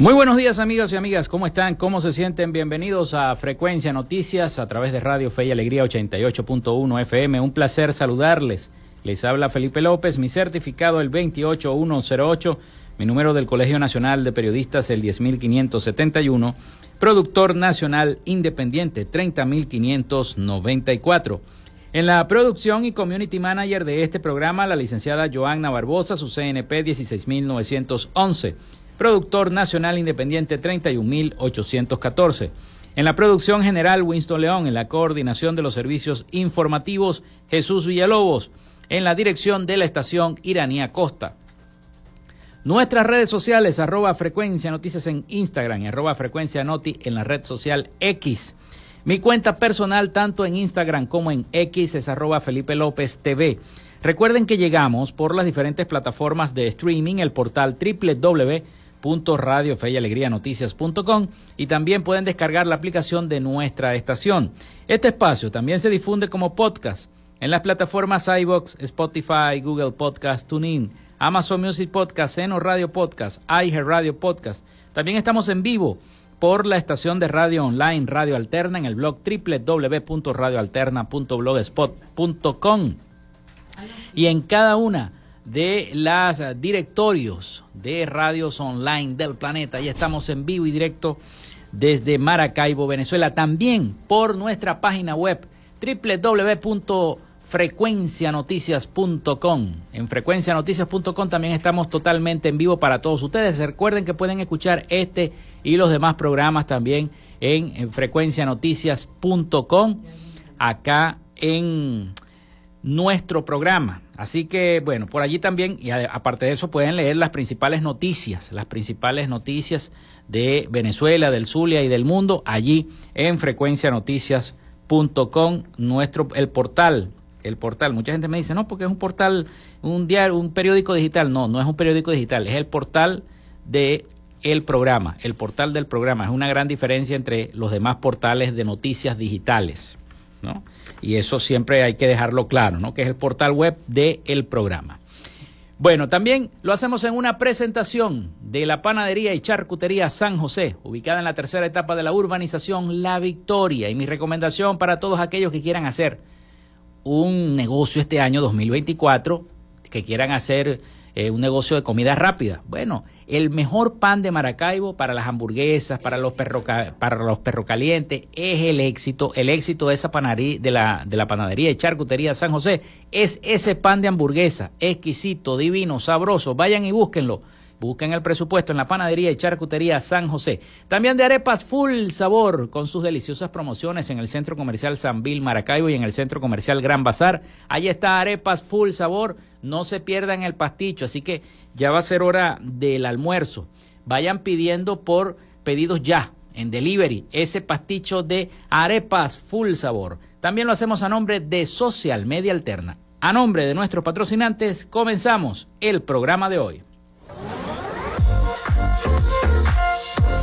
Muy buenos días amigos y amigas, ¿cómo están? ¿Cómo se sienten? Bienvenidos a Frecuencia Noticias a través de Radio Fe y Alegría 88.1 FM. Un placer saludarles. Les habla Felipe López, mi certificado el 28108, mi número del Colegio Nacional de Periodistas el 10571, productor nacional independiente 30594. En la producción y community manager de este programa, la licenciada Joanna Barbosa, su CNP 16911 productor nacional independiente 31814. En la producción general, Winston León. En la coordinación de los servicios informativos, Jesús Villalobos. En la dirección de la estación, Iranía Costa. Nuestras redes sociales, arroba frecuencia noticias en Instagram arroba frecuencia noti en la red social X. Mi cuenta personal, tanto en Instagram como en X, es arroba Felipe López TV. Recuerden que llegamos por las diferentes plataformas de streaming, el portal www Radio Fe y Alegría Noticias.com y también pueden descargar la aplicación de nuestra estación. Este espacio también se difunde como podcast en las plataformas iBox, Spotify, Google Podcast, TuneIn, Amazon Music Podcast, Seno Radio Podcast, iHeart Radio Podcast. También estamos en vivo por la estación de radio online Radio Alterna en el blog www.radioalterna.blogspot.com y en cada una de las directorios de radios online del planeta. Ya estamos en vivo y directo desde Maracaibo, Venezuela. También por nuestra página web www.frecuencianoticias.com. En frecuencianoticias.com también estamos totalmente en vivo para todos ustedes. Recuerden que pueden escuchar este y los demás programas también en, en frecuencianoticias.com acá en nuestro programa. Así que, bueno, por allí también, y aparte de eso, pueden leer las principales noticias, las principales noticias de Venezuela, del Zulia y del mundo, allí en frecuencianoticias.com, nuestro, el portal, el portal. Mucha gente me dice, no, porque es un portal, un diario, un periódico digital. No, no es un periódico digital, es el portal de el programa, el portal del programa. Es una gran diferencia entre los demás portales de noticias digitales, ¿no? Y eso siempre hay que dejarlo claro, ¿no? Que es el portal web del programa. Bueno, también lo hacemos en una presentación de la panadería y charcutería San José, ubicada en la tercera etapa de la urbanización La Victoria. Y mi recomendación para todos aquellos que quieran hacer un negocio este año 2024, que quieran hacer eh, un negocio de comida rápida. Bueno, el mejor pan de Maracaibo para las hamburguesas, para los perros para los perro es el éxito. El éxito de esa panadería, de la, de la panadería y charcutería San José, es ese pan de hamburguesa, exquisito, divino, sabroso. Vayan y búsquenlo. Busquen el presupuesto en la panadería y charcutería San José. También de arepas full sabor con sus deliciosas promociones en el Centro Comercial San Bill Maracaibo y en el Centro Comercial Gran Bazar. Ahí está arepas full sabor. No se pierdan el pasticho. Así que ya va a ser hora del almuerzo. Vayan pidiendo por pedidos ya en delivery ese pasticho de arepas full sabor. También lo hacemos a nombre de Social Media Alterna. A nombre de nuestros patrocinantes, comenzamos el programa de hoy. Música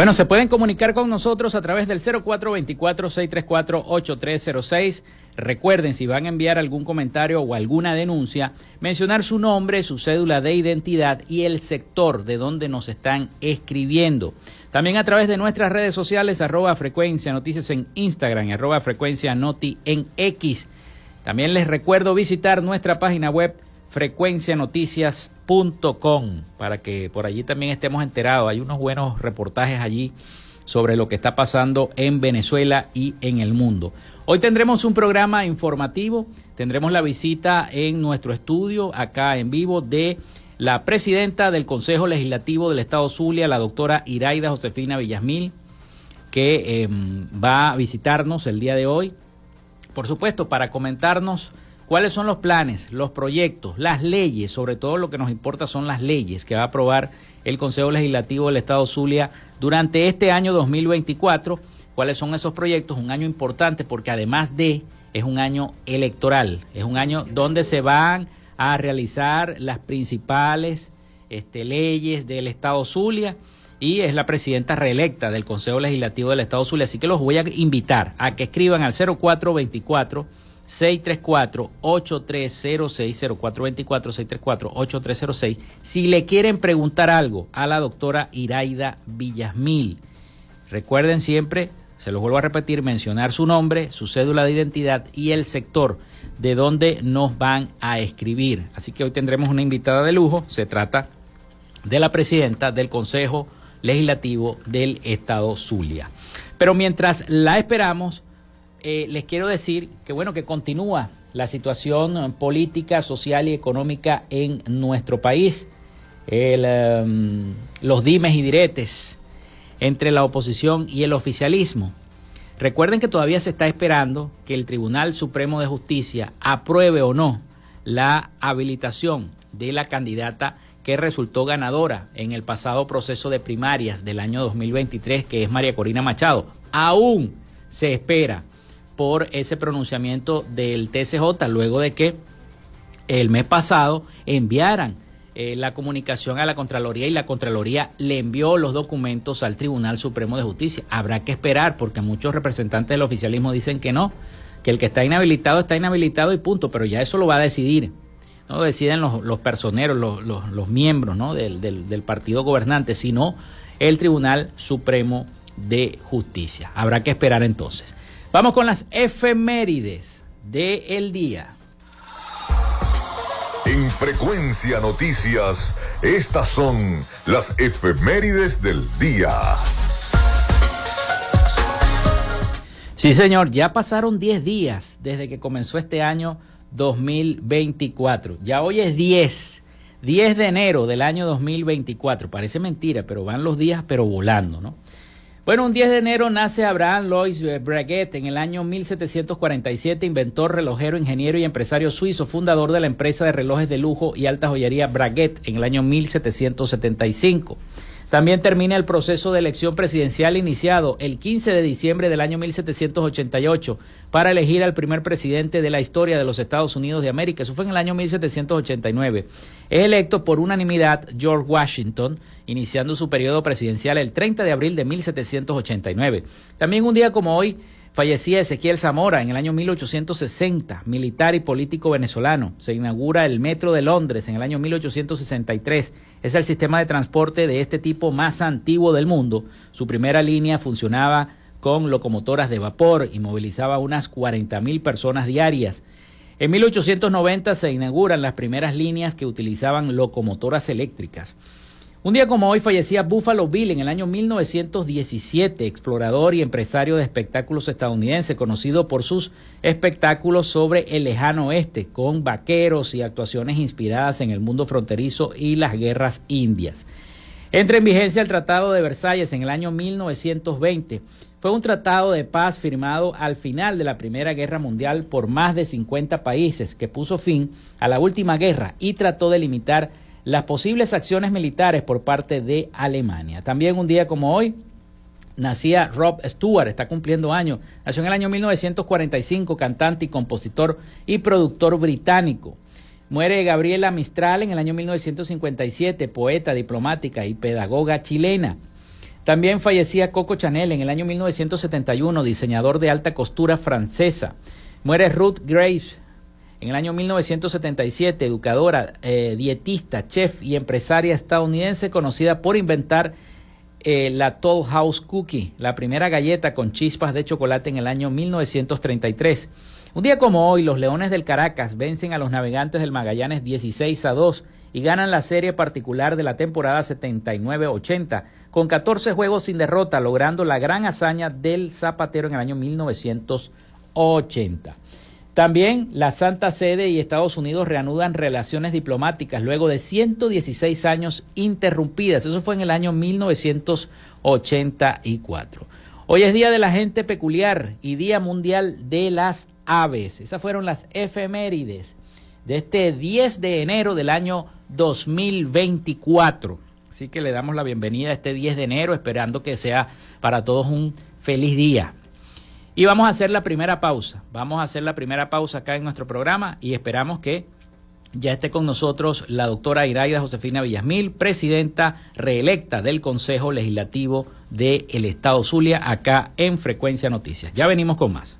Bueno, se pueden comunicar con nosotros a través del 0424-634-8306. Recuerden, si van a enviar algún comentario o alguna denuncia, mencionar su nombre, su cédula de identidad y el sector de donde nos están escribiendo. También a través de nuestras redes sociales, arroba frecuencia noticias en Instagram, arroba frecuencia noti en X. También les recuerdo visitar nuestra página web frecuencianoticias.com para que por allí también estemos enterados. Hay unos buenos reportajes allí sobre lo que está pasando en Venezuela y en el mundo. Hoy tendremos un programa informativo, tendremos la visita en nuestro estudio acá en vivo de la presidenta del Consejo Legislativo del Estado Zulia, la doctora Iraida Josefina Villasmil, que em, va a visitarnos el día de hoy, por supuesto, para comentarnos ¿Cuáles son los planes, los proyectos, las leyes? Sobre todo lo que nos importa son las leyes que va a aprobar el Consejo Legislativo del Estado Zulia durante este año 2024. ¿Cuáles son esos proyectos? Un año importante porque además de, es un año electoral, es un año donde se van a realizar las principales este, leyes del Estado Zulia y es la presidenta reelecta del Consejo Legislativo del Estado Zulia. Así que los voy a invitar a que escriban al 0424 634-8306, 0424-634-8306, si le quieren preguntar algo a la doctora Iraida Villasmil. Recuerden siempre, se los vuelvo a repetir, mencionar su nombre, su cédula de identidad y el sector de donde nos van a escribir. Así que hoy tendremos una invitada de lujo, se trata de la presidenta del Consejo Legislativo del Estado Zulia. Pero mientras la esperamos, eh, les quiero decir que bueno, que continúa la situación política, social y económica en nuestro país. Em, los dimes y diretes entre la oposición y el oficialismo. Recuerden que todavía se está esperando que el Tribunal Supremo de Justicia apruebe o no la habilitación de la candidata que resultó ganadora en el pasado proceso de primarias del año 2023, que es María Corina Machado. Aún se espera por ese pronunciamiento del TCJ luego de que el mes pasado enviaran eh, la comunicación a la Contraloría y la Contraloría le envió los documentos al Tribunal Supremo de Justicia. Habrá que esperar porque muchos representantes del oficialismo dicen que no, que el que está inhabilitado está inhabilitado y punto, pero ya eso lo va a decidir. No deciden los, personeros, los, miembros ¿no? del, del partido gobernante, sino el Tribunal Supremo de Justicia. Habrá que esperar entonces. Vamos con las efemérides del el día. En Frecuencia Noticias, estas son las efemérides del día. Sí, señor, ya pasaron 10 días desde que comenzó este año 2024. Ya hoy es 10, 10 de enero del año 2024. Parece mentira, pero van los días, pero volando, ¿no? Bueno, un 10 de enero nace Abraham Lois Breguet en el año 1747, inventor, relojero, ingeniero y empresario suizo, fundador de la empresa de relojes de lujo y alta joyería Breguet en el año 1775. También termina el proceso de elección presidencial iniciado el 15 de diciembre del año 1788 para elegir al primer presidente de la historia de los Estados Unidos de América. Eso fue en el año 1789. Es electo por unanimidad George Washington, iniciando su periodo presidencial el 30 de abril de 1789. También un día como hoy Fallecía Ezequiel Zamora en el año 1860, militar y político venezolano. Se inaugura el Metro de Londres en el año 1863. Es el sistema de transporte de este tipo más antiguo del mundo. Su primera línea funcionaba con locomotoras de vapor y movilizaba unas 40.000 personas diarias. En 1890 se inauguran las primeras líneas que utilizaban locomotoras eléctricas. Un día como hoy fallecía Buffalo Bill en el año 1917, explorador y empresario de espectáculos estadounidense, conocido por sus espectáculos sobre el lejano oeste, con vaqueros y actuaciones inspiradas en el mundo fronterizo y las guerras indias. Entra en vigencia el Tratado de Versalles en el año 1920. Fue un tratado de paz firmado al final de la Primera Guerra Mundial por más de 50 países que puso fin a la última guerra y trató de limitar las posibles acciones militares por parte de Alemania. También un día como hoy nacía Rob Stewart, está cumpliendo años. Nació en el año 1945, cantante y compositor y productor británico. Muere Gabriela Mistral en el año 1957, poeta, diplomática y pedagoga chilena. También fallecía Coco Chanel en el año 1971, diseñador de alta costura francesa. Muere Ruth Grace, en el año 1977, educadora, eh, dietista, chef y empresaria estadounidense conocida por inventar eh, la Toll House Cookie, la primera galleta con chispas de chocolate en el año 1933. Un día como hoy, los Leones del Caracas vencen a los Navegantes del Magallanes 16 a 2 y ganan la serie particular de la temporada 79-80 con 14 juegos sin derrota, logrando la gran hazaña del Zapatero en el año 1980. También la Santa Sede y Estados Unidos reanudan relaciones diplomáticas luego de 116 años interrumpidas. Eso fue en el año 1984. Hoy es Día de la Gente Peculiar y Día Mundial de las Aves. Esas fueron las efemérides de este 10 de enero del año 2024. Así que le damos la bienvenida a este 10 de enero, esperando que sea para todos un feliz día. Y vamos a hacer la primera pausa. Vamos a hacer la primera pausa acá en nuestro programa y esperamos que ya esté con nosotros la doctora Iraida Josefina Villasmil, presidenta reelecta del Consejo Legislativo del Estado Zulia, acá en Frecuencia Noticias. Ya venimos con más.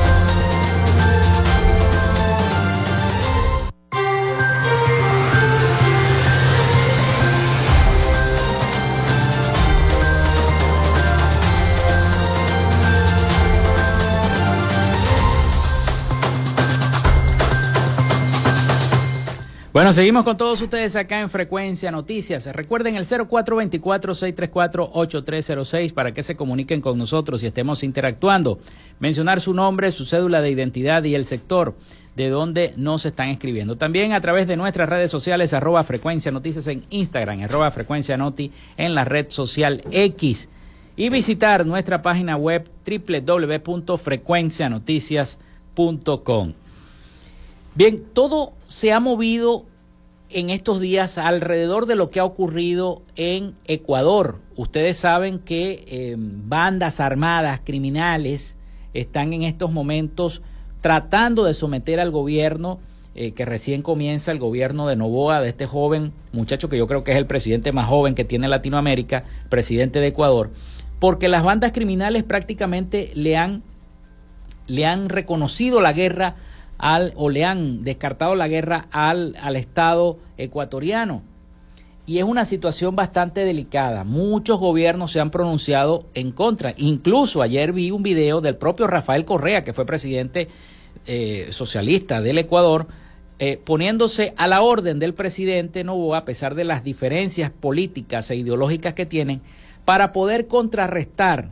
Bueno, seguimos con todos ustedes acá en Frecuencia Noticias. Recuerden el 0424-634-8306 para que se comuniquen con nosotros y estemos interactuando. Mencionar su nombre, su cédula de identidad y el sector de donde nos están escribiendo. También a través de nuestras redes sociales, arroba Frecuencia Noticias en Instagram, arroba Frecuencia Noti en la red social X. Y visitar nuestra página web www.frecuencianoticias.com. Bien, todo se ha movido en estos días alrededor de lo que ha ocurrido en Ecuador. Ustedes saben que eh, bandas armadas criminales están en estos momentos tratando de someter al gobierno eh, que recién comienza el gobierno de Novoa, de este joven muchacho que yo creo que es el presidente más joven que tiene Latinoamérica, presidente de Ecuador, porque las bandas criminales prácticamente le han, le han reconocido la guerra al, o le han descartado la guerra al, al Estado ecuatoriano. Y es una situación bastante delicada. Muchos gobiernos se han pronunciado en contra. Incluso ayer vi un video del propio Rafael Correa, que fue presidente eh, socialista del Ecuador, eh, poniéndose a la orden del presidente Novoa, a pesar de las diferencias políticas e ideológicas que tienen, para poder contrarrestar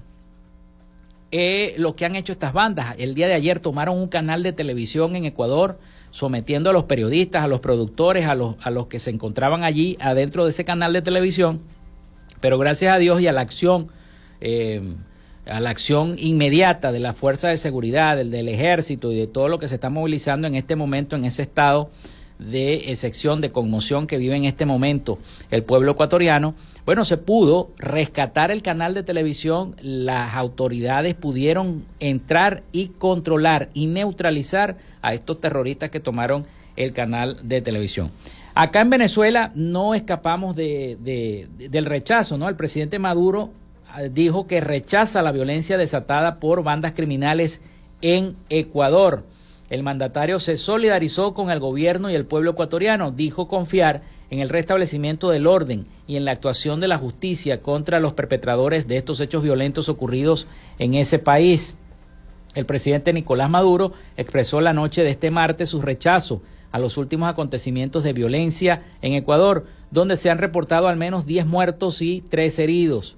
eh, lo que han hecho estas bandas. El día de ayer tomaron un canal de televisión en Ecuador, sometiendo a los periodistas, a los productores, a los, a los que se encontraban allí adentro de ese canal de televisión, pero gracias a Dios y a la acción a la acción inmediata de la fuerza de seguridad, del, del ejército y de todo lo que se está movilizando en este momento en ese estado de excepción, de conmoción que vive en este momento el pueblo ecuatoriano, bueno, se pudo rescatar el canal de televisión, las autoridades pudieron entrar y controlar y neutralizar a estos terroristas que tomaron el canal de televisión. Acá en Venezuela no escapamos de, del rechazo, ¿no? El presidente Maduro dijo que rechaza la violencia desatada por bandas criminales en Ecuador. El mandatario se solidarizó con el gobierno y el pueblo ecuatoriano, dijo confiar en el restablecimiento del orden y en la actuación de la justicia contra los perpetradores de estos hechos violentos ocurridos en ese país. El presidente Nicolás Maduro expresó la noche de este martes su rechazo a los últimos acontecimientos de violencia en Ecuador, donde se han reportado al menos 10 muertos y 3 heridos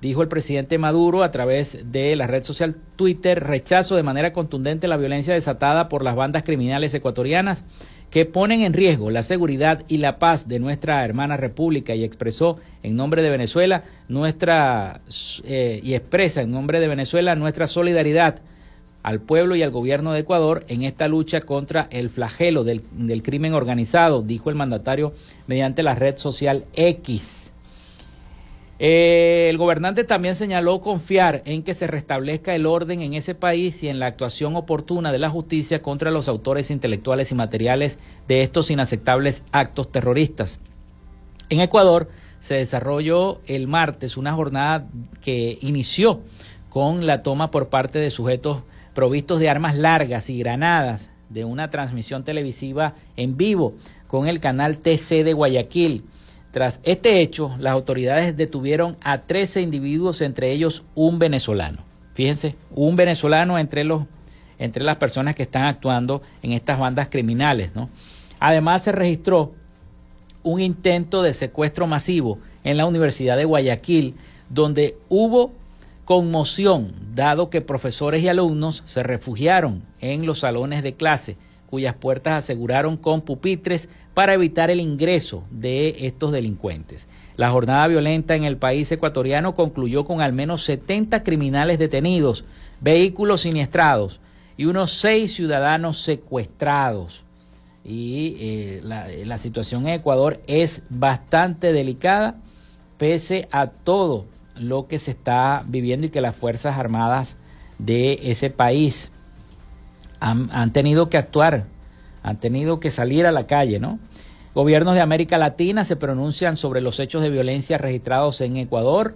dijo el presidente Maduro a través de la red social Twitter, rechazo de manera contundente la violencia desatada por las bandas criminales ecuatorianas que ponen en riesgo la seguridad y la paz de nuestra hermana república y expresó en nombre de Venezuela nuestra eh, y expresa en nombre de Venezuela nuestra solidaridad al pueblo y al gobierno de Ecuador en esta lucha contra el flagelo del, del crimen organizado, dijo el mandatario mediante la red social X. Eh, el gobernante también señaló confiar en que se restablezca el orden en ese país y en la actuación oportuna de la justicia contra los autores intelectuales y materiales de estos inaceptables actos terroristas. En Ecuador se desarrolló el martes una jornada que inició con la toma por parte de sujetos provistos de armas largas y granadas de una transmisión televisiva en vivo con el canal TC de Guayaquil tras este hecho, las autoridades detuvieron a 13 individuos, entre ellos un venezolano. Fíjense, un venezolano entre, los, entre las personas que están actuando en estas bandas criminales. ¿no? Además, se registró un intento de secuestro masivo en la Universidad de Guayaquil, donde hubo conmoción, dado que profesores y alumnos se refugiaron en los salones de clase, cuyas puertas aseguraron con pupitres para evitar el ingreso de estos delincuentes. La jornada violenta en el país ecuatoriano concluyó con al menos 70 criminales detenidos, vehículos siniestrados y unos seis ciudadanos secuestrados. Y eh, la, situación en Ecuador es bastante delicada pese a todo lo que se está viviendo y que las Fuerzas Armadas de ese país han, han tenido que actuar, han tenido que salir a la calle, ¿no? Gobiernos de América Latina se pronuncian sobre los hechos de violencia registrados en Ecuador.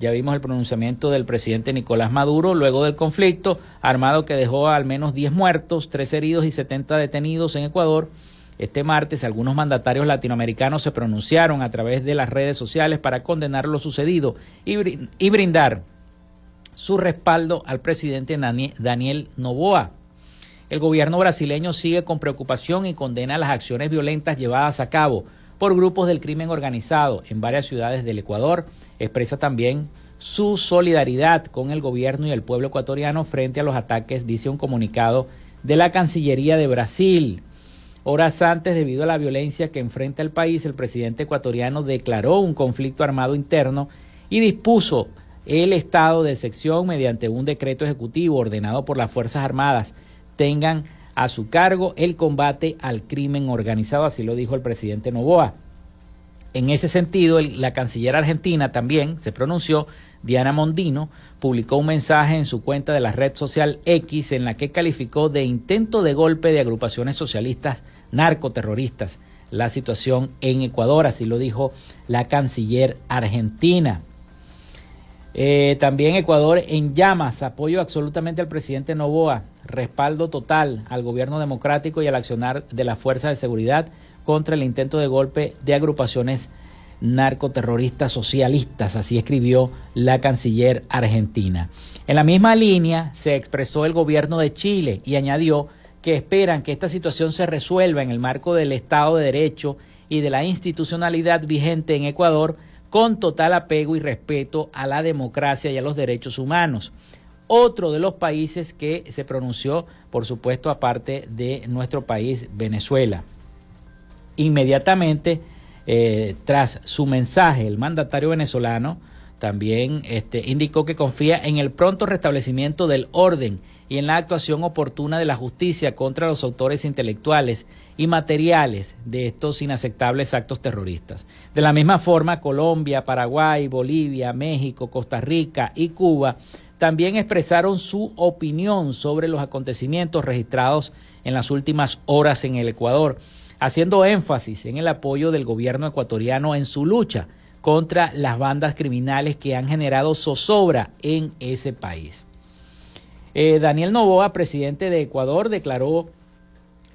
Ya vimos el pronunciamiento del presidente Nicolás Maduro luego del conflicto armado que dejó al menos 10 muertos, 3 heridos y 70 detenidos en Ecuador. Este martes algunos mandatarios latinoamericanos se pronunciaron a través de las redes sociales para condenar lo sucedido y brindar su respaldo al presidente Daniel Novoa. El gobierno brasileño sigue con preocupación y condena las acciones violentas llevadas a cabo por grupos del crimen organizado en varias ciudades del Ecuador. Expresa también su solidaridad con el gobierno y el pueblo ecuatoriano frente a los ataques, dice un comunicado de la Cancillería de Brasil. Horas antes, debido a la violencia que enfrenta el país, el presidente ecuatoriano declaró un conflicto armado interno y dispuso el estado de sección mediante un decreto ejecutivo ordenado por las Fuerzas Armadas tengan a su cargo el combate al crimen organizado, así lo dijo el presidente Novoa. En ese sentido, la canciller argentina también se pronunció, Diana Mondino, publicó un mensaje en su cuenta de la red social X en la que calificó de intento de golpe de agrupaciones socialistas narcoterroristas la situación en Ecuador, así lo dijo la canciller argentina. Eh, también Ecuador en llamas, apoyo absolutamente al presidente Novoa, respaldo total al gobierno democrático y al accionar de las fuerzas de seguridad contra el intento de golpe de agrupaciones narcoterroristas socialistas, así escribió la canciller argentina. En la misma línea se expresó el gobierno de Chile y añadió que esperan que esta situación se resuelva en el marco del Estado de Derecho y de la institucionalidad vigente en Ecuador con total apego y respeto a la democracia y a los derechos humanos. Otro de los países que se pronunció, por supuesto, aparte de nuestro país, Venezuela. Inmediatamente, eh, tras su mensaje, el mandatario venezolano también este, indicó que confía en el pronto restablecimiento del orden y en la actuación oportuna de la justicia contra los autores intelectuales y materiales de estos inaceptables actos terroristas. De la misma forma, Colombia, Paraguay, Bolivia, México, Costa Rica y Cuba también expresaron su opinión sobre los acontecimientos registrados en las últimas horas en el Ecuador, haciendo énfasis en el apoyo del gobierno ecuatoriano en su lucha contra las bandas criminales que han generado zozobra en ese país. Eh, Daniel Novoa, presidente de Ecuador, declaró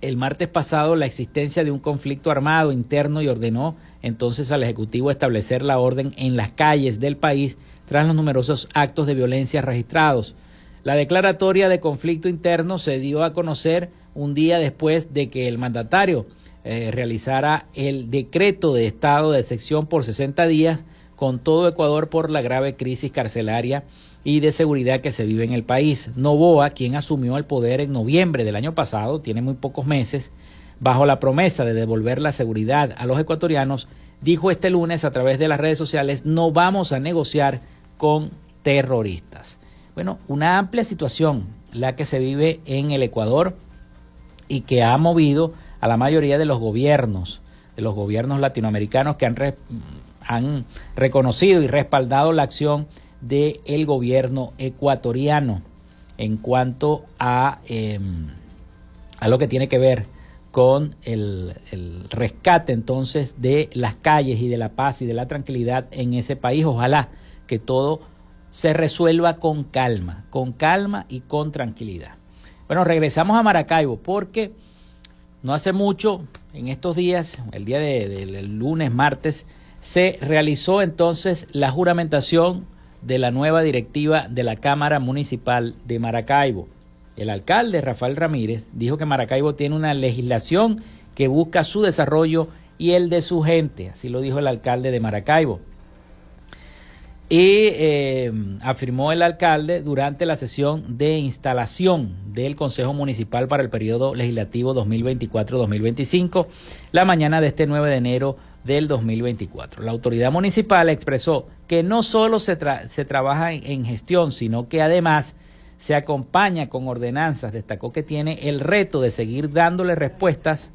el martes pasado la existencia de un conflicto armado interno y ordenó entonces al Ejecutivo establecer la orden en las calles del país tras los numerosos actos de violencia registrados. La declaratoria de conflicto interno se dio a conocer un día después de que el mandatario eh, realizara el decreto de estado de sección por 60 días con todo Ecuador por la grave crisis carcelaria y de seguridad que se vive en el país. Novoa, quien asumió el poder en noviembre del año pasado, tiene muy pocos meses, bajo la promesa de devolver la seguridad a los ecuatorianos, dijo este lunes a través de las redes sociales, no vamos a negociar con terroristas. Bueno, una amplia situación la que se vive en el Ecuador y que ha movido a la mayoría de los gobiernos, de los gobiernos latinoamericanos que han, han reconocido y respaldado la acción del gobierno ecuatoriano en cuanto a, em, a lo que tiene que ver con el, el, rescate entonces de las calles y de la paz y de la tranquilidad en ese país. Ojalá que todo se resuelva con calma, con calma y con tranquilidad. Bueno, regresamos a Maracaibo porque no hace mucho, en estos días, el día del de, lunes, martes, se realizó entonces la juramentación de la nueva directiva de la Cámara Municipal de Maracaibo. El alcalde Rafael Ramírez dijo que Maracaibo tiene una legislación que busca su desarrollo y el de su gente, así lo dijo el alcalde de Maracaibo. Y eh, afirmó el alcalde durante la sesión de instalación del Consejo Municipal para el periodo legislativo 2024-2025, la mañana de este 9 de enero del 2024. La autoridad municipal expresó que no solo se, se trabaja en, en gestión, sino que además se acompaña con ordenanzas. Destacó que tiene el reto de seguir dándole respuestas,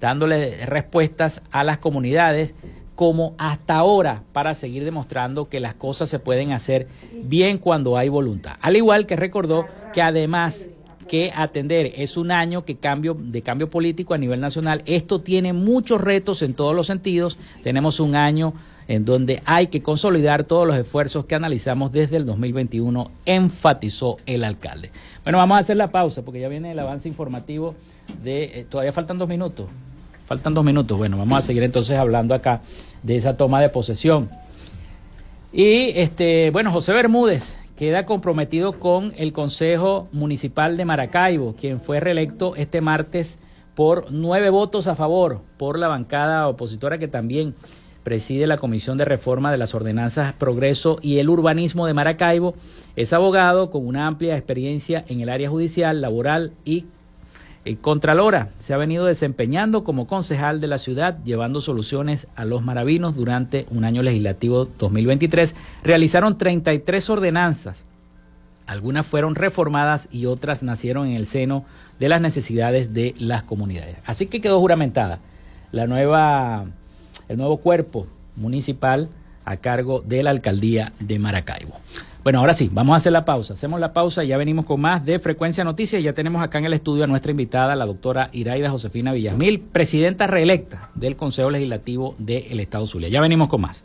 dándole respuestas a las comunidades como hasta ahora para seguir demostrando que las cosas se pueden hacer bien cuando hay voluntad. Al igual que recordó que además que atender. Es un año que cambio, de cambio político a nivel nacional. Esto tiene muchos retos en todos los sentidos. Tenemos un año en donde hay que consolidar todos los esfuerzos que analizamos desde el 2021, enfatizó el alcalde. Bueno, vamos a hacer la pausa porque ya viene el avance informativo de... Eh, todavía faltan dos minutos. Faltan dos minutos. Bueno, vamos a seguir entonces hablando acá de esa toma de posesión. Y este, bueno, José Bermúdez, queda comprometido con el Consejo Municipal de Maracaibo, quien fue reelecto este martes por nueve votos a favor por la bancada opositora que también preside la Comisión de Reforma de las Ordenanzas Progreso y el Urbanismo de Maracaibo. Es abogado con una amplia experiencia en el área judicial, laboral y Contralora se ha venido desempeñando como concejal de la ciudad, llevando soluciones a los maravinos durante un año legislativo 2023. Realizaron 33 ordenanzas. Algunas fueron reformadas y otras nacieron en el seno de las necesidades de las comunidades. Así que quedó juramentada la nueva, el nuevo cuerpo municipal a cargo de la alcaldía de Maracaibo. Bueno, ahora sí, vamos a hacer la pausa. Hacemos la pausa y ya venimos con más de Frecuencia Noticias. Ya tenemos acá en el estudio a nuestra invitada, la doctora Iraida Josefina Villamil, presidenta reelecta del Consejo Legislativo del Estado Zulia. Ya venimos con más.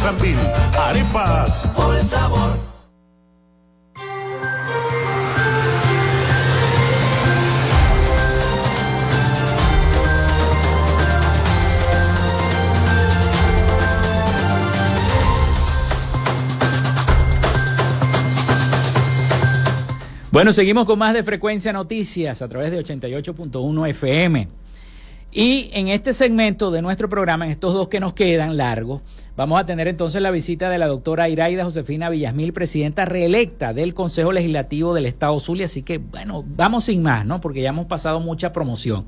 Sambil. Arepas. Por sabor. Bueno, seguimos con más de Frecuencia Noticias a través de 88.1 FM. Y en este segmento de nuestro programa, en estos dos que nos quedan largos, vamos a tener entonces la visita de la doctora Iraida Josefina Villasmil, presidenta reelecta del Consejo Legislativo del Estado Zulia. Así que, bueno, vamos sin más, ¿no? Porque ya hemos pasado mucha promoción.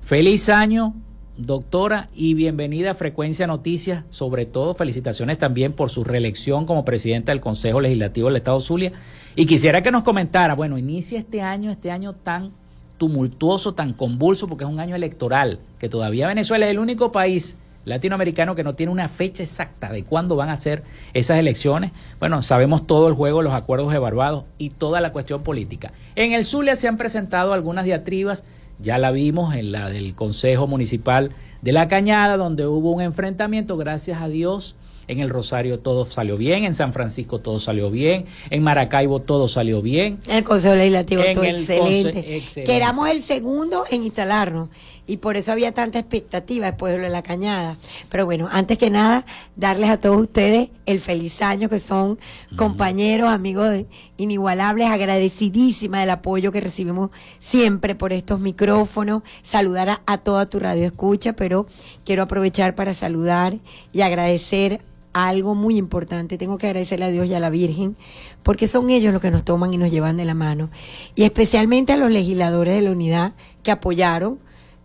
Feliz año, doctora, y bienvenida a Frecuencia Noticias. Sobre todo, felicitaciones también por su reelección como presidenta del Consejo Legislativo del Estado Zulia. Y quisiera que nos comentara, bueno, inicia este año, este año tan tumultuoso, tan convulso, porque es un año electoral, que todavía Venezuela es el único país latinoamericano que no tiene una fecha exacta de cuándo van a ser esas elecciones. Bueno, sabemos todo el juego, los acuerdos de Barbados y toda la cuestión política. En el Zulia se han presentado algunas diatribas, ya la vimos en la del Consejo Municipal de La Cañada, donde hubo un enfrentamiento, gracias a Dios. En el Rosario todo salió bien, en San Francisco todo salió bien, en Maracaibo todo salió bien. El Consejo Legislativo En el excelente. excelente. Que éramos el segundo en instalarnos. Y por eso había tanta expectativa después de lo de la cañada. Pero bueno, antes que nada, darles a todos ustedes el feliz año, que son compañeros, amigos inigualables, agradecidísima del apoyo que recibimos siempre por estos micrófonos. Saludar a, a toda tu radio escucha, pero quiero aprovechar para saludar y agradecer algo muy importante. Tengo que agradecerle a Dios y a la Virgen, porque son ellos los que nos toman y nos llevan de la mano. Y especialmente a los legisladores de la unidad que apoyaron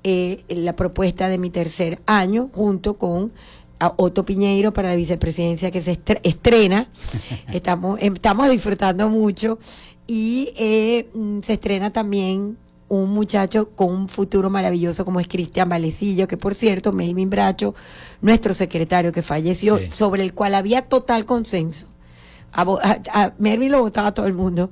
eh, la propuesta de mi tercer año, junto con a Otto Piñeiro para la vicepresidencia que se estre- estrena. estamos, estamos disfrutando mucho. Y eh, mm, se estrena también un muchacho con un futuro maravilloso como es Cristian Valecillo, que por cierto, Melvin Bracho, nuestro secretario que falleció, Sí. sobre el cual había total consenso. A, a- a Melvin lo votaba todo el mundo.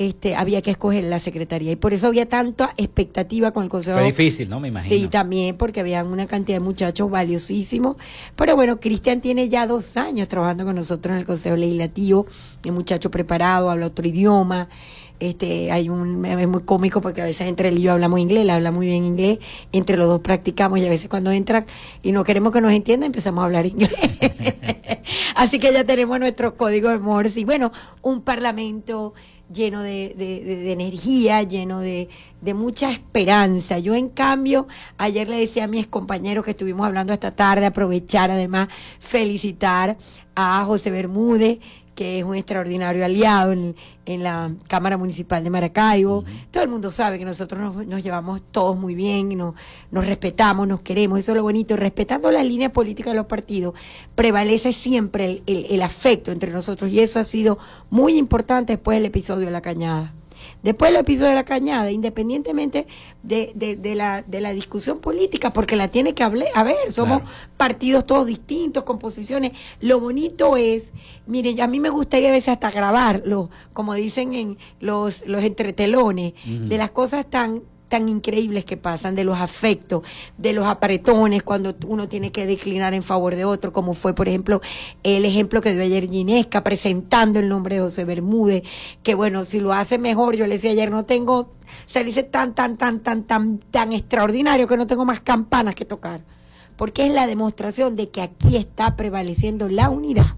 Este, había que escoger la secretaría y por eso había tanta expectativa con el consejo. Fue difícil, ¿no? Me imagino. Sí, también porque habían una cantidad de muchachos valiosísimos. Pero bueno, Cristian tiene ya dos años trabajando con nosotros en el Consejo Legislativo, un muchacho preparado, habla otro idioma, Este, hay un es muy cómico porque a veces entre él y yo hablamos inglés, él habla muy bien inglés, entre los dos practicamos y a veces cuando entran y no queremos que nos entiendan empezamos a hablar inglés. Así que ya tenemos nuestro código de Morse y bueno, un parlamento lleno de, de- energía, lleno de mucha esperanza. Yo, en cambio, ayer le decía a mis compañeros que estuvimos hablando esta tarde, aprovechar además, felicitar a José Bermúdez, que es un extraordinario aliado en, en la Cámara Municipal de Maracaibo. Todo el mundo sabe que nosotros nos, nos llevamos todos muy bien, y nos, nos respetamos, nos queremos, eso es lo bonito. Respetando las líneas políticas de los partidos, prevalece siempre el, el- el afecto entre nosotros y eso ha sido muy importante después del episodio de la cañada. Después del episodio de la cañada, independientemente de, de- de la, de la discusión política, porque la tiene que haber, somos Claro. partidos todos distintos, con posiciones. Lo bonito es, miren, a mí me gustaría a veces hasta grabarlo, como dicen en los, los entretelones, de las cosas tan tan increíbles que pasan, de los afectos, de los apretones cuando uno tiene que declinar en favor de otro, como fue, por ejemplo, el ejemplo que dio ayer Ginesca presentando el nombre de José Bermúdez, que bueno, si lo hace mejor, yo le decía ayer, no tengo, se le dice tan, tan, tan, tan, tan, tan extraordinario que no tengo más campanas que tocar, porque es la demostración de que aquí está prevaleciendo la unidad,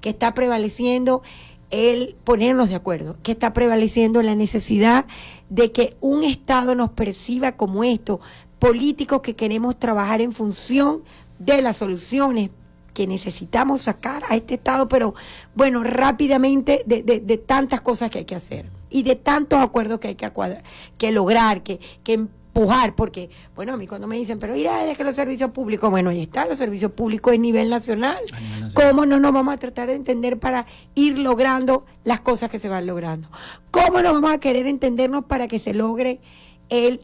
que está prevaleciendo el ponernos de acuerdo, que está prevaleciendo la necesidad de que un Estado nos perciba como esto, políticos que queremos trabajar en función de las soluciones que necesitamos sacar a este Estado, pero bueno, rápidamente de, de- de tantas cosas que hay que hacer y de tantos acuerdos que hay que, que lograr, que, que empujar, porque, bueno, a mí cuando me dicen, pero mira, es que los servicios públicos, bueno, ahí están los servicios públicos a nivel nacional. A nivel nacional. ¿Cómo no nos vamos a tratar de entender para ir logrando las cosas que se van logrando? ¿Cómo nos vamos a querer entendernos para que se logre el,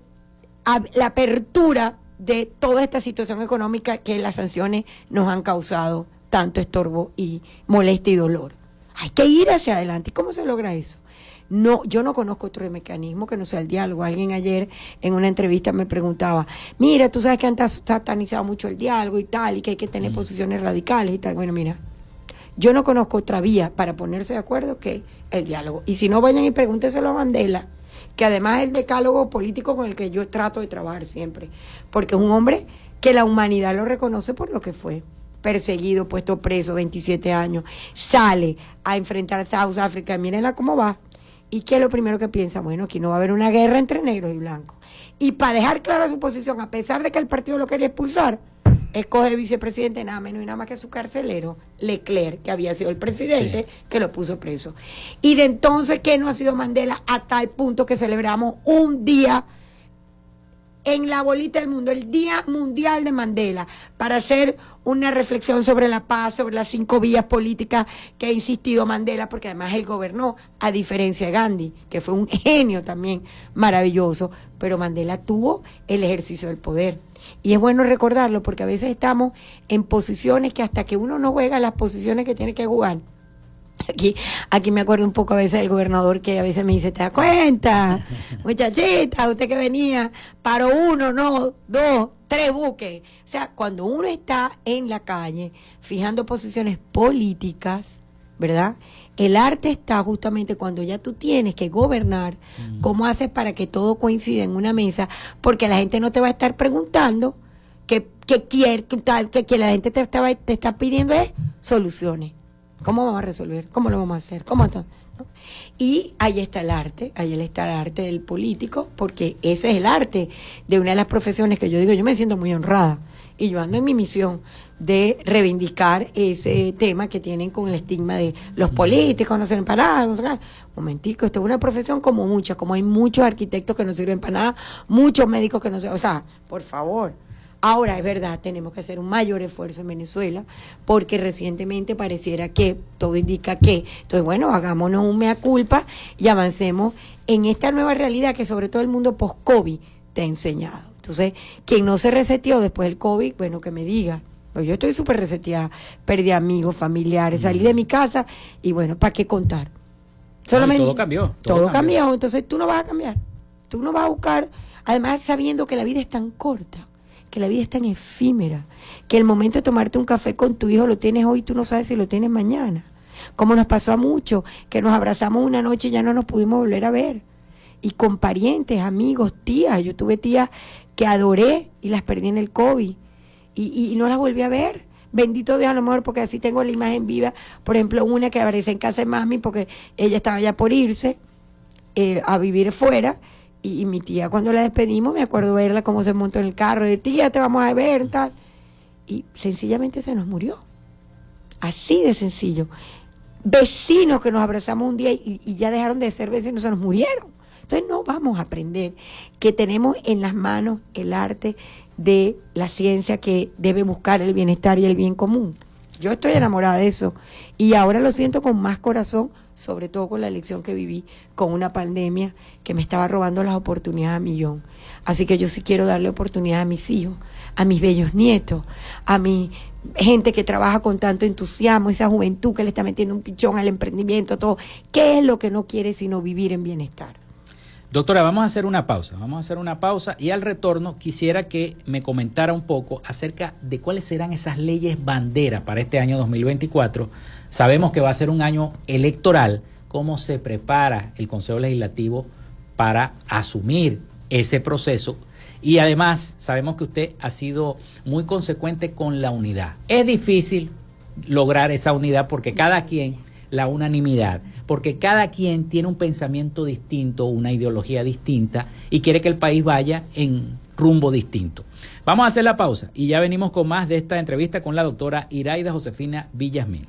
la apertura de toda esta situación económica que las sanciones nos han causado tanto estorbo y molestia y dolor? Hay que ir hacia adelante. ¿Y cómo se logra eso? No, yo no conozco otro mecanismo que no sea el diálogo. Alguien ayer en una entrevista me preguntaba, mira, tú sabes que han satanizado mucho el diálogo y tal, y que hay que tener posiciones radicales y tal. Bueno, mira, yo no conozco otra vía para ponerse de acuerdo que el diálogo. Y si no, vayan y pregúnteselo a Mandela, que además es el decálogo político con el que yo trato de trabajar siempre. Porque es un hombre que la humanidad lo reconoce por lo que fue. Perseguido, puesto preso, 27 años. Sale a enfrentar a South Africa. Mírenla cómo va. ¿Y qué es lo primero que piensa? Bueno, aquí no va a haber una guerra entre negros y blancos. Y para dejar clara su posición, a pesar de que el partido lo quería expulsar, escoge vicepresidente nada menos y nada más que su carcelero, Leclerc, que había sido el presidente, que lo puso preso. Y de entonces, ¿qué no ha sido Mandela a tal punto que celebramos un día en la bolita del mundo, el Día Mundial de Mandela, para hacer una reflexión sobre la paz, sobre las cinco vías políticas que ha insistido Mandela, porque además él gobernó, a diferencia de Gandhi, que fue un genio también maravilloso, pero Mandela tuvo el ejercicio del poder. Y es bueno recordarlo, porque a veces estamos en posiciones que hasta que uno no juega las posiciones que tiene que jugar, Aquí, aquí me acuerdo un poco a veces del gobernador que a veces me dice, ¿te das cuenta? Muchachita, usted que venía, para uno, no, dos, tres buques. O sea, cuando uno está en la calle fijando posiciones políticas, ¿verdad? El arte está justamente cuando ya tú tienes que gobernar, cómo haces para que todo coincida en una mesa, porque la gente no te va a estar preguntando que, que quiere, que tal, que, que la gente te, está- te está pidiendo es soluciones. ¿Cómo vamos a resolver? ¿Cómo lo vamos a hacer? ¿Cómo no? Y ahí está el arte, ahí está el arte del político, porque ese es el arte de una de las profesiones que yo digo, yo me siento muy honrada. Y yo ando en mi misión de reivindicar ese tema que tienen con el estigma de los políticos no sirven para nada. no. Momentico, esto es una profesión como muchas, como hay muchos arquitectos que no sirven para nada, muchos médicos que no sirven, o sea, por favor, Ahora, es verdad, tenemos que hacer un mayor esfuerzo en Venezuela, porque recientemente pareciera que, todo indica que, entonces bueno, hagámonos un mea culpa y avancemos en esta nueva realidad que sobre todo el mundo post-COVID te ha enseñado. Entonces, quien no se reseteó después del COVID, bueno, que me diga. Pues yo estoy súper reseteada, perdí amigos, familiares, salí de mi casa y bueno, ¿para qué contar? todo cambió, todo Todo, cambió. cambió, entonces tú no vas a cambiar. Tú no vas a buscar, además sabiendo que la vida es tan corta, que la vida es tan efímera, que el momento de tomarte un café con tu hijo lo tienes hoy, tú no sabes si lo tienes mañana. como nos pasó a muchos, que nos abrazamos una noche y ya no nos pudimos volver a ver. Y con parientes, amigos, tías, yo tuve tías que adoré y las perdí en el COVID y, y no las volví a ver. Bendito Dios a lo mejor porque así tengo la imagen viva. Por ejemplo, una que aparece en casa de mami porque ella estaba ya por irse eh, a vivir fuera. Y, mi tía cuando la despedimos me acuerdo verla cómo se montó en el carro, de tía, te vamos a ver, tal. Y sencillamente se nos murió. Así de sencillo. Vecinos que nos abrazamos un día y, y ya dejaron de ser vecinos, se nos murieron. Entonces no vamos a aprender que tenemos en las manos el arte de la ciencia que debe buscar el bienestar y el bien común. Yo estoy enamorada de eso y ahora lo siento con más corazón, sobre todo con la elección que viví con una pandemia que me estaba robando las oportunidades a millón. Así que yo sí quiero darle oportunidad a mis hijos, a mis bellos nietos, a mi gente que trabaja con tanto entusiasmo, esa juventud que le está metiendo un pichón al emprendimiento, todo. ¿Qué es lo que no quiere sino vivir en bienestar? Doctora, vamos a hacer una pausa, vamos a hacer una pausa y al retorno quisiera que me comentara un poco acerca de cuáles serán esas leyes bandera para este año 2024. Sabemos que va a ser un año electoral, cómo se prepara el Consejo Legislativo para asumir ese proceso y además sabemos que usted ha sido muy consecuente con la unidad. Es difícil lograr esa unidad porque cada quien, la unanimidad, porque cada quien tiene un pensamiento distinto, una ideología distinta y quiere que el país vaya en rumbo distinto. Vamos a hacer la pausa y ya venimos con más de esta entrevista con la doctora Iraida Josefina Villasmil.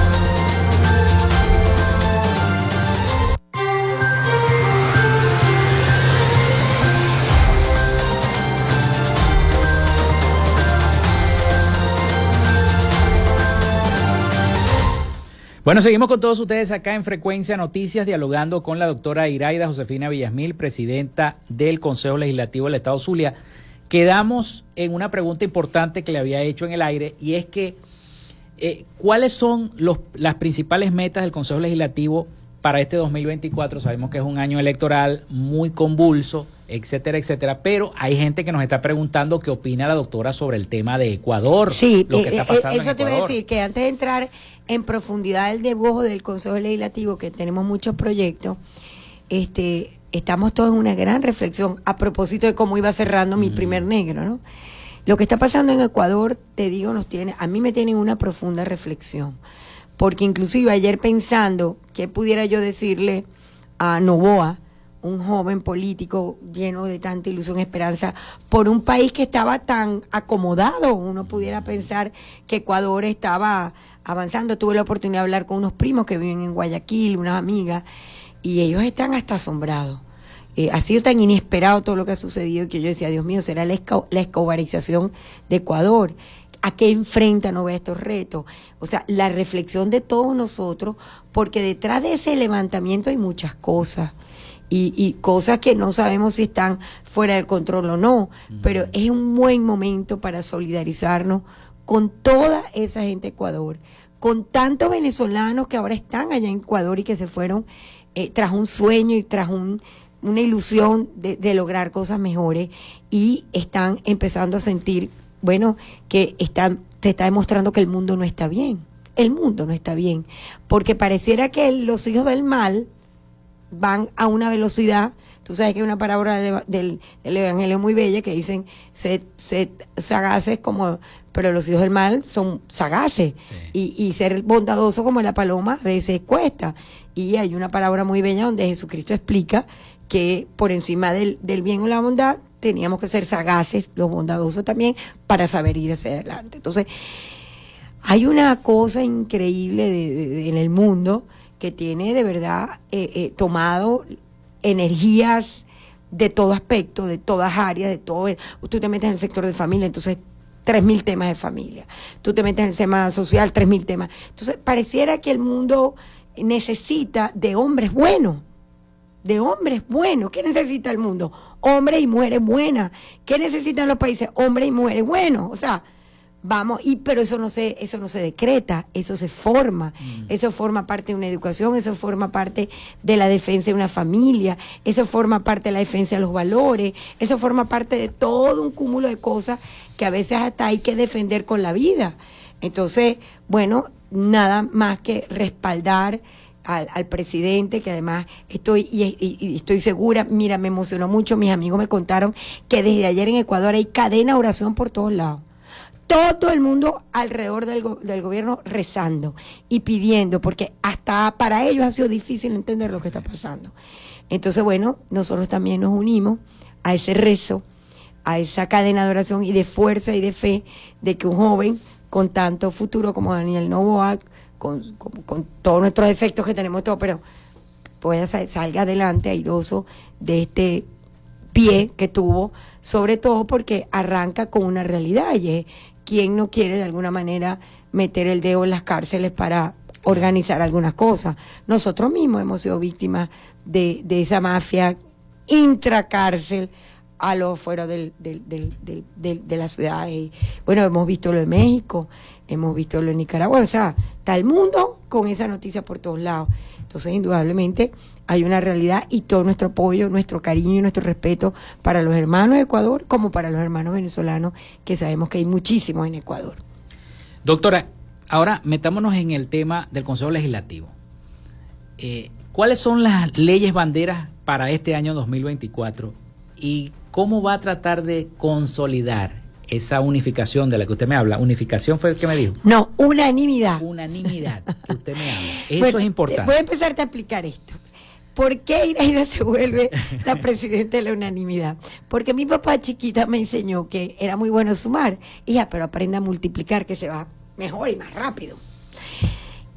Bueno, seguimos con todos ustedes acá en Frecuencia Noticias, dialogando con la doctora Iraida Josefina Villasmil, presidenta del Consejo Legislativo del Estado Zulia. Quedamos en una pregunta importante que le había hecho en el aire y es que, eh, ¿cuáles son los, las principales metas del Consejo Legislativo para este 2024? Sabemos que es un año electoral muy convulso, etcétera, etcétera, pero hay gente que nos está preguntando qué opina la doctora sobre el tema de Ecuador. Sí, lo que eh, está eh, pasando eso en te iba a decir, que antes de entrar en profundidad el dibujo del Consejo Legislativo, que tenemos muchos proyectos, este, estamos todos en una gran reflexión a propósito de cómo iba cerrando mi primer negro, ¿no? Lo que está pasando en Ecuador, te digo, nos tiene, a mí me tiene en una profunda reflexión, porque inclusive ayer pensando qué pudiera yo decirle a Novoa, un joven político lleno de tanta ilusión y esperanza, por un país que estaba tan acomodado, uno pudiera pensar que Ecuador estaba avanzando. Tuve la oportunidad de hablar con unos primos que viven en Guayaquil, unas amigas, y ellos están hasta asombrados. Eh, ha sido tan inesperado todo lo que ha sucedido que yo decía, Dios mío, será la, esco- la escobarización de Ecuador. ¿A qué enfrenta no estos retos? O sea, la reflexión de todos nosotros, porque detrás de ese levantamiento hay muchas cosas. Y, y cosas que no sabemos si están fuera del control o no, pero es un buen momento para solidarizarnos con toda esa gente de Ecuador, con tantos venezolanos que ahora están allá en Ecuador y que se fueron eh, tras un sueño y tras un, una ilusión de, de lograr cosas mejores y están empezando a sentir, bueno, que están, se está demostrando que el mundo no está bien. El mundo no está bien, porque pareciera que los hijos del mal van a una velocidad. Tú sabes que hay una palabra del, del- del Evangelio muy bella que dicen, sed, sed sagaces como, pero los hijos del mal son sagaces. Sí. Y, y ser bondadoso como la paloma a veces cuesta. Y hay una palabra muy bella donde Jesucristo explica que por encima del, del bien o la bondad teníamos que ser sagaces, los bondadosos también, para saber ir hacia adelante. Entonces, hay una cosa increíble de- de- de- en el mundo que tiene de verdad eh, eh, tomado energías de todo aspecto, de todas áreas, de todo. Tú te metes en el sector de familia, entonces tres mil temas de familia. Tú te metes en el tema social, tres mil temas. Entonces, pareciera que el mundo necesita de hombres buenos, de hombres buenos. ¿Qué necesita el mundo? Hombres y mujeres buenas. ¿Qué necesitan los países? Hombres y mujeres buenos. O sea, vamos, y pero eso no se, eso no se decreta, eso se forma, eso forma parte de una educación, eso forma parte de la defensa de una familia, eso forma parte de la defensa de los valores, eso forma parte de todo un cúmulo de cosas que a veces hasta hay que defender con la vida. Entonces, bueno, nada más que respaldar al, al presidente, que además estoy, y, y- y estoy segura, mira, me emocionó mucho, mis amigos me contaron que desde ayer en Ecuador hay cadena de oración por todos lados todo el mundo alrededor del, del gobierno rezando y pidiendo, porque hasta para ellos ha sido difícil entender lo que está pasando. Entonces, bueno, nosotros también nos unimos a ese rezo, a esa cadena de oración y de fuerza y de fe de que un joven con tanto futuro como Daniel Novoa, con, con, todos nuestros defectos que tenemos todos, pero pueda sa- salga adelante airoso de este pie que tuvo, sobre todo porque arranca con una realidad y es quien no quiere de alguna manera meter el dedo en las cárceles para organizar algunas cosas. Nosotros mismos hemos sido víctimas de, esa mafia intracárcel a lo fuera de la ciudad. Bueno, hemos visto lo de México, hemos visto lo de Nicaragua, o sea, está el mundo con esa noticia por todos lados. Entonces, indudablemente, hay una realidad y todo nuestro apoyo, nuestro cariño y nuestro respeto para los hermanos de Ecuador como para los hermanos venezolanos, que sabemos que hay muchísimos en Ecuador. Doctora, ahora metámonos en el tema del Consejo Legislativo. Eh, ¿Cuáles son las leyes banderas para este año 2024 y cómo va a tratar de consolidar esa unificación de la que usted me habla? Unificación fue el que me dijo. No, unanimidad. Unanimidad que usted me habla. Eso Bueno, es importante. Voy a empezarte a explicar esto. ¿Por qué Iraida se vuelve la presidenta de la unanimidad? Porque mi papá chiquita me enseñó que era muy bueno sumar. Hija, pero aprenda a multiplicar, que se va mejor y más rápido.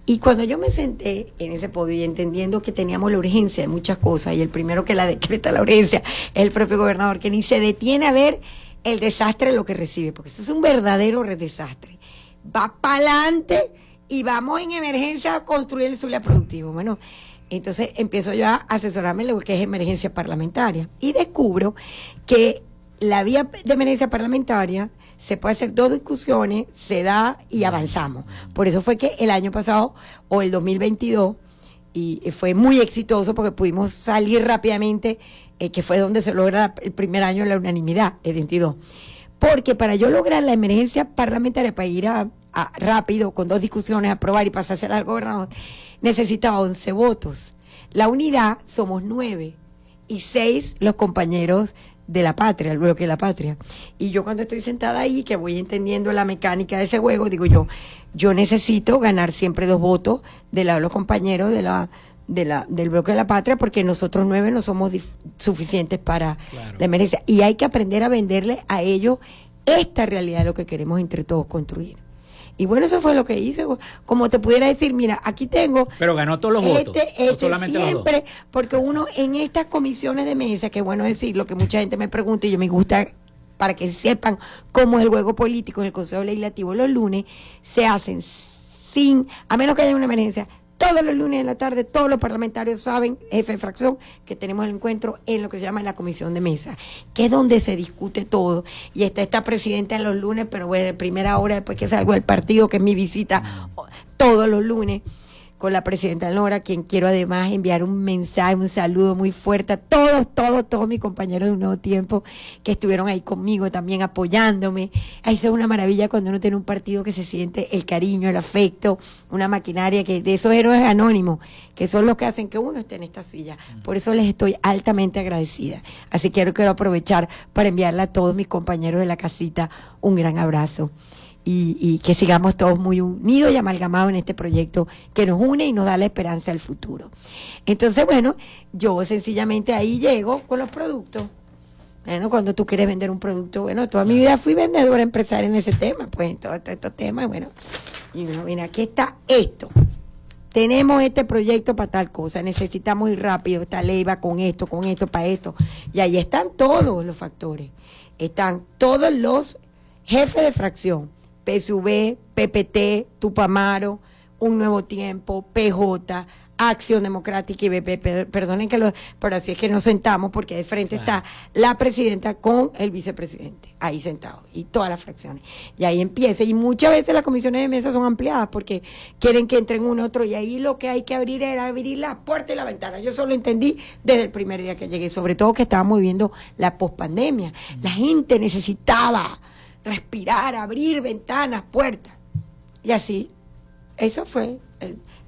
Y cuando yo me senté en ese podio y entendiendo que teníamos la urgencia de muchas cosas, y el primero que la decreta la urgencia es el propio gobernador, que ni se detiene a ver el desastre de lo que recibe, porque eso es un verdadero re- desastre. Va para adelante y vamos en emergencia a construir el Zulia productivo. Bueno, entonces empiezo yo a asesorarme lo que es emergencia parlamentaria y descubro que la vía de emergencia parlamentaria se puede hacer dos discusiones, se da y avanzamos. Por eso fue que el año pasado o el 2022 y fue muy exitoso porque pudimos salir rápidamente, eh, que fue donde se logra el primer año la unanimidad, el 22. Porque para yo lograr la emergencia parlamentaria, para ir a, rápido, con dos discusiones, aprobar y pasársela al gobernador, necesitaba 11 votos. La unidad somos nueve y seis los compañeros de la patria, el bloque de la patria. Y yo cuando estoy sentada ahí, que voy entendiendo la mecánica de ese juego, digo yo, yo necesito ganar siempre dos votos de la- los compañeros de la, de la, del bloque de la patria, porque nosotros nueve no somos suficientes para Claro. la emergencia. Y hay que aprender a venderle a ellos esta realidad de lo que queremos entre todos construir. Y bueno, eso fue lo que hice. Como te pudiera decir, mira, aquí tengo Pero ganó todos los votos. este, o este solamente los dos. siempre, porque uno en estas comisiones de mesa, que es bueno decirlo, que mucha gente me pregunta y yo me gusta para que sepan cómo es el juego político en el Consejo Legislativo los lunes, se hacen sin, a menos que haya una emergencia, todos los lunes en la tarde, todos los parlamentarios saben, jefe de fracción, que tenemos el encuentro en lo que se llama la comisión de mesa, que es donde se discute todo. Y está esta presidenta en los lunes, pero bueno, en primera hora, después que salgo del partido, que es mi visita todos los lunes con la presidenta Nora, quien quiero además enviar un mensaje, un saludo muy fuerte a todos, todos, todos mis compañeros de un nuevo tiempo que estuvieron ahí conmigo también apoyándome. Ahí es una maravilla cuando uno tiene un partido que se siente el cariño, el afecto, una maquinaria que de esos héroes anónimos, que son los que hacen que uno esté en esta silla. Por eso les estoy altamente agradecida. Así que quiero, quiero aprovechar para enviarle a todos mis compañeros de la casita un gran abrazo y, y que sigamos todos muy unidos y amalgamados en este proyecto que nos une y nos da la esperanza al futuro. Entonces, bueno, yo sencillamente ahí llego con los productos. Bueno, cuando tú quieres vender un producto, bueno, toda mi vida fui vendedora empresaria en ese tema, pues en todos estos temas, bueno, y uno, mira, aquí está esto. Tenemos este proyecto para tal cosa, necesitamos ir rápido, esta ley va con esto, con esto, para esto. Y ahí están todos los factores. Están todos los jefe de fracción, PSV, PPT, Tupamaro, Un Nuevo Tiempo, PJ, Acción Democrática y BP. Perdonen que lo, pero así es que nos sentamos porque de frente Claro. está la presidenta con el vicepresidente, ahí sentados, y todas las fracciones. Y ahí empieza. Y muchas veces las comisiones de mesa son ampliadas porque quieren que entren uno otro. Y ahí lo que hay que abrir era abrir la puerta y la ventana. Yo solo entendí desde el primer día que llegué, sobre todo que estábamos viviendo la pospandemia. La gente necesitaba respirar, abrir ventanas, puertas. Y así, eso fue,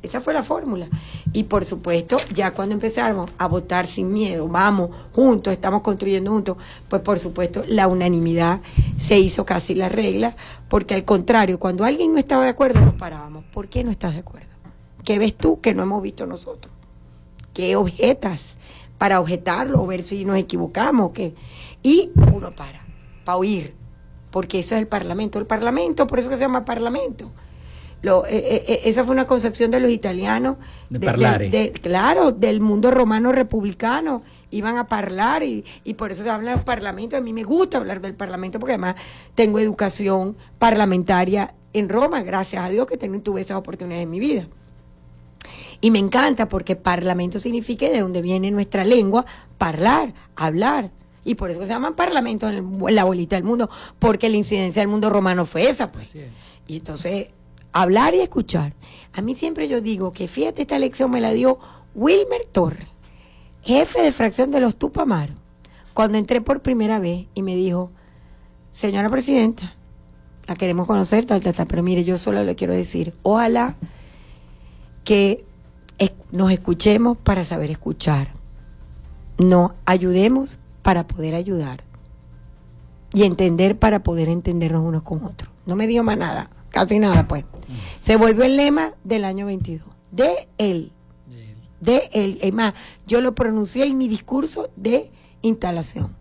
esa fue la fórmula. Y por supuesto, ya cuando empezamos a votar sin miedo, vamos juntos, estamos construyendo juntos, pues por supuesto la unanimidad se hizo casi la regla, porque al contrario, cuando alguien no estaba de acuerdo, nos parábamos. ¿Por qué no estás de acuerdo? ¿Qué ves tú que no hemos visto nosotros? ¿Qué objetas? Para objetarlo ver si nos equivocamos. ¿qué? Y uno para, para oír, porque eso es el Parlamento. El Parlamento, por eso que se llama Parlamento. Lo, eh, eh, eh, esa fue una concepción de los italianos. De de- claro, del mundo romano republicano. Iban a hablar y, y por eso se habla del Parlamento. A mí me gusta hablar del Parlamento porque además tengo educación parlamentaria en Roma, gracias a Dios que tengo, tuve esas oportunidades en mi vida. Y me encanta porque parlamento significa de donde viene nuestra lengua, hablar, hablar. Y por eso se llaman parlamentos en, el- en la bolita del mundo, porque la incidencia del mundo romano fue esa, pues. Es. Y entonces, hablar y escuchar. A mí siempre yo digo que fíjate, esta lección me la dio Wilmer Torres, jefe de fracción de los Tupamaros, cuando entré por primera vez y me dijo, señora presidenta, la queremos conocer, tal, tal, tal, pero mire, yo solo le quiero decir, ojalá que nos escuchemos para saber escuchar, nos ayudemos para poder ayudar y entender para poder entendernos unos con otros. No me dio más nada, casi nada pues. Se volvió el lema del año 22, de él, de él. Es más, yo lo pronuncié en mi discurso de instalación,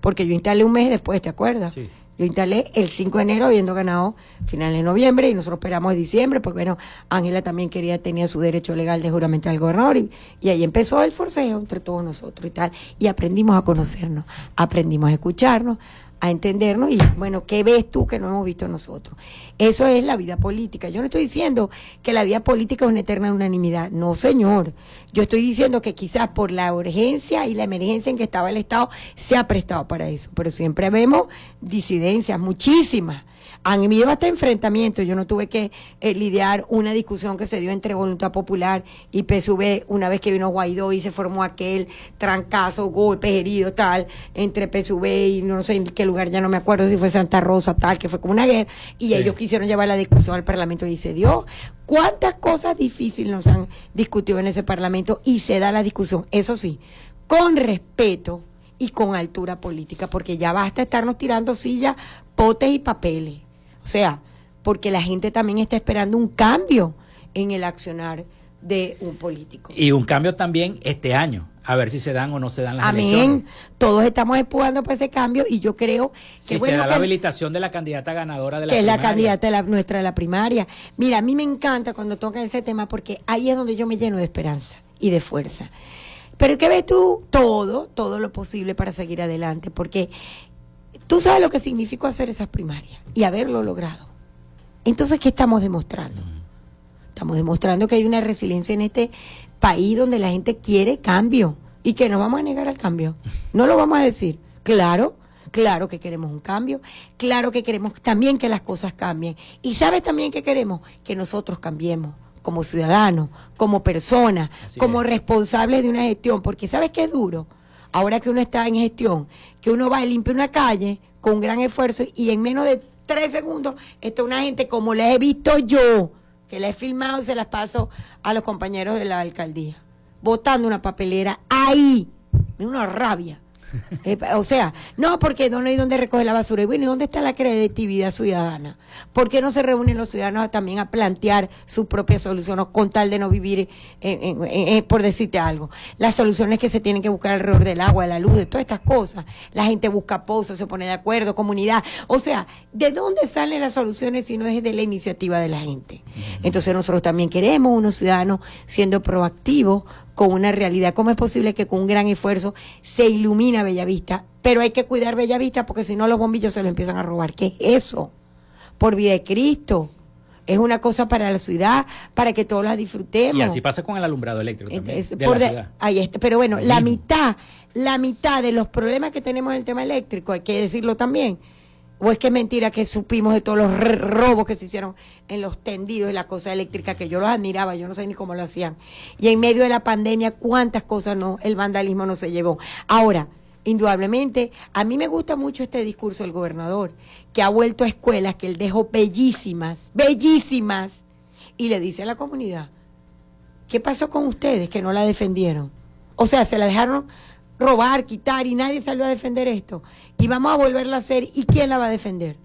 porque yo instalé un mes después, ¿te acuerdas? Sí. Yo instalé el 5 de enero habiendo ganado finales de noviembre y nosotros esperamos de diciembre, porque bueno, Ángela también quería, tenía su derecho legal de juramentar al gobernador y, y ahí empezó el forcejeo entre todos nosotros y tal. Y aprendimos a conocernos, aprendimos a escucharnos, a entendernos y bueno, ¿qué ves tú que no hemos visto nosotros? Eso es la vida política. Yo no estoy diciendo que la vida política es una eterna unanimidad, no señor. Yo estoy diciendo que quizás por la urgencia y la emergencia en que estaba el Estado se ha prestado para eso, pero siempre vemos disidencias, muchísimas. Han habido hasta enfrentamientos. Yo no tuve que eh, lidiar una discusión que se dio entre Voluntad Popular y PSV una vez que vino Guaidó y se formó aquel trancazo, golpes, heridos, tal, entre PSV y no sé en qué lugar, ya no me acuerdo si fue Santa Rosa, tal, que fue como una guerra. Y Sí. ellos quisieron llevar la discusión al Parlamento y se dio. ¿Cuántas cosas difíciles nos han discutido en ese Parlamento y se da la discusión? Eso sí, con respeto y con altura política, porque ya basta estarnos tirando sillas, potes y papeles. O sea, porque la gente también está esperando un cambio en el accionar de un político. Y un cambio también este año, a ver si se dan o no se dan las Amén. elecciones. Todos estamos empujando por ese cambio y yo creo que Si bueno se da la que- habilitación de la candidata ganadora de la que es la candidata de la, nuestra de la primaria. Mira, a mí me encanta cuando tocan ese tema porque ahí es donde yo me lleno de esperanza y de fuerza. Pero ¿qué ves tú? Todo, todo lo posible para seguir adelante, porque tú sabes lo que significó hacer esas primarias y haberlo logrado. Entonces, ¿qué estamos demostrando? Estamos demostrando que hay una resiliencia en este país donde la gente quiere cambio y que no vamos a negar al cambio. No lo vamos a decir. Claro, claro que queremos un cambio, claro que queremos también que las cosas cambien. Y sabes también que queremos que nosotros cambiemos como ciudadanos, como personas, Así como es. responsables de una gestión, porque sabes que es duro. Ahora que uno está en gestión, que uno va y limpia una calle con gran esfuerzo y en menos de tres segundos está una gente como la he visto yo, que la he filmado y se las paso a los compañeros de la alcaldía, botando una papelera ahí, de una rabia. Eh, o sea, no, porque no hay donde recoger la basura. Y bueno, ¿y dónde está la creatividad ciudadana? ¿Por qué no se reúnen los ciudadanos a- también a plantear sus propias soluciones con tal de no vivir, en- en- en- en- por decirte algo? Las soluciones que se tienen que buscar alrededor del agua, de la luz, de todas estas cosas. La gente busca pozos, se pone de acuerdo, comunidad. O sea, ¿de dónde salen las soluciones si no es de la iniciativa de la gente? Entonces nosotros también queremos unos ciudadanos siendo proactivos con una realidad. ¿Cómo es posible que con un gran esfuerzo se ilumina Bellavista? Pero hay que cuidar Bellavista porque si no los bombillos se lo empiezan a robar. ¿Qué es eso? Por vida de Cristo. Es una cosa para la ciudad, para que todos la disfrutemos. Y así pasa con el alumbrado eléctrico también. Es- de por la de- ciudad. ahí está. Pero bueno, Lo la mismo. mitad, la mitad de los problemas que tenemos en el tema eléctrico, hay que decirlo también. O es que es mentira que supimos de todos los robos que se hicieron en los tendidos de la cosa eléctrica, que yo los admiraba, yo no sé ni cómo lo hacían. Y en medio de la pandemia, cuántas cosas no, el vandalismo no se llevó. Ahora, indudablemente, a mí me gusta mucho este discurso del gobernador, que ha vuelto a escuelas que él dejó bellísimas, bellísimas, y le dice a la comunidad, ¿Qué pasó con ustedes que no la defendieron? O sea, se la dejaron robar, quitar y nadie salió a defender esto. Y vamos a volverla a hacer y ¿quién la va a defender?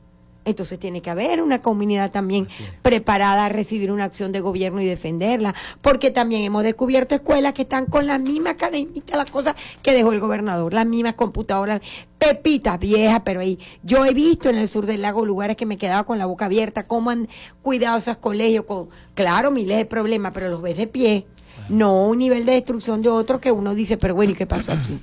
Entonces tiene que haber una comunidad también preparada a recibir una acción de gobierno y defenderla, porque también hemos descubierto escuelas que están con las mismas carenitas, las cosas que dejó el gobernador, las mismas computadoras, pepitas viejas, pero ahí yo he visto en el sur del lago lugares que me quedaba con la boca abierta, cómo han cuidado esos colegios, con, claro, miles de problemas, pero los ves de pie, no un nivel de destrucción de otros que uno dice, pero bueno, ¿y qué pasó aquí?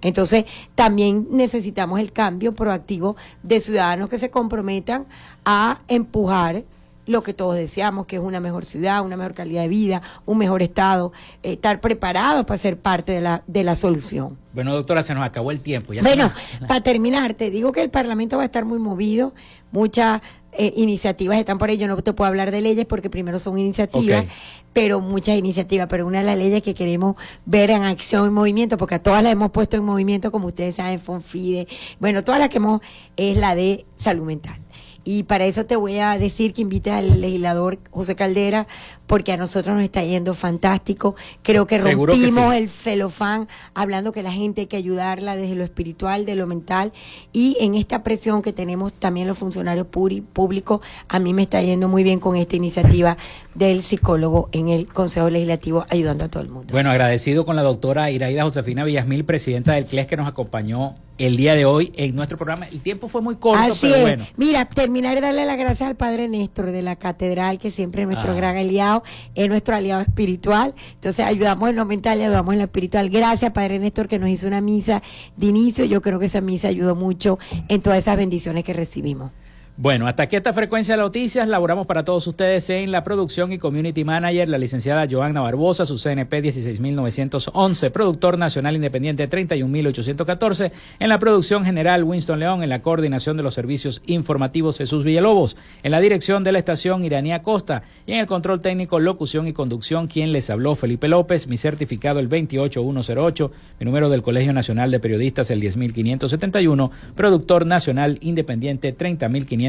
Entonces, también necesitamos el cambio proactivo de ciudadanos que se comprometan a empujar lo que todos deseamos, que es una mejor ciudad, una mejor calidad de vida, un mejor estado, eh, estar preparados para ser parte de la, de la solución. Bueno, doctora, se nos acabó el tiempo. Ya Bueno, para terminar, te digo que el Parlamento va a estar muy movido, muchas eh, iniciativas están por ahí, yo no te puedo hablar de leyes porque primero son iniciativas, pero muchas iniciativas, pero una de las leyes que queremos ver en acción, en movimiento, porque a todas las hemos puesto en movimiento, como ustedes saben, Fonfide, bueno, todas las que hemos, es la de salud mental. Y para eso te voy a decir que invite al legislador José Caldera, porque a nosotros nos está yendo fantástico. Creo que rompimos sí. el celofán, hablando que la gente hay que ayudarla desde lo espiritual, de lo mental, y en esta presión que tenemos también los funcionarios públicos, a mí me está yendo muy bien con esta iniciativa del psicólogo en el Consejo Legislativo, ayudando a todo el mundo. Bueno, agradecido con la doctora Iraida Josefina Villasmil, presidenta del CLES, que nos acompañó el día de hoy en nuestro programa. El tiempo fue muy corto, Así pero es. bueno. Mira, terminar y darle las gracias al Padre Néstor de la Catedral, que siempre es nuestro Ah. gran aliado, es nuestro aliado espiritual. Entonces ayudamos en lo mental y ayudamos en lo espiritual. Gracias, Padre Néstor, que nos hizo una misa de inicio. Yo creo que esa misa ayudó mucho en todas esas bendiciones que recibimos. Bueno, hasta aquí esta frecuencia de noticias. Laboramos para todos ustedes en la producción y community manager, la licenciada Joanna Barbosa, su CNP 16911, productor nacional independiente 31814, en la producción general Winston León, en la coordinación de los servicios informativos Jesús Villalobos, en la dirección de la estación Iranía Costa y en el control técnico, locución y conducción, quien les habló Felipe López, mi certificado el 28108, mi número del Colegio Nacional de Periodistas el 10571, productor nacional independiente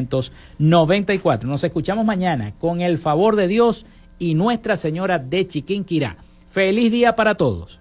30594. Nos escuchamos mañana con el favor de Dios y Nuestra Señora de Chiquinquirá. Feliz día para todos.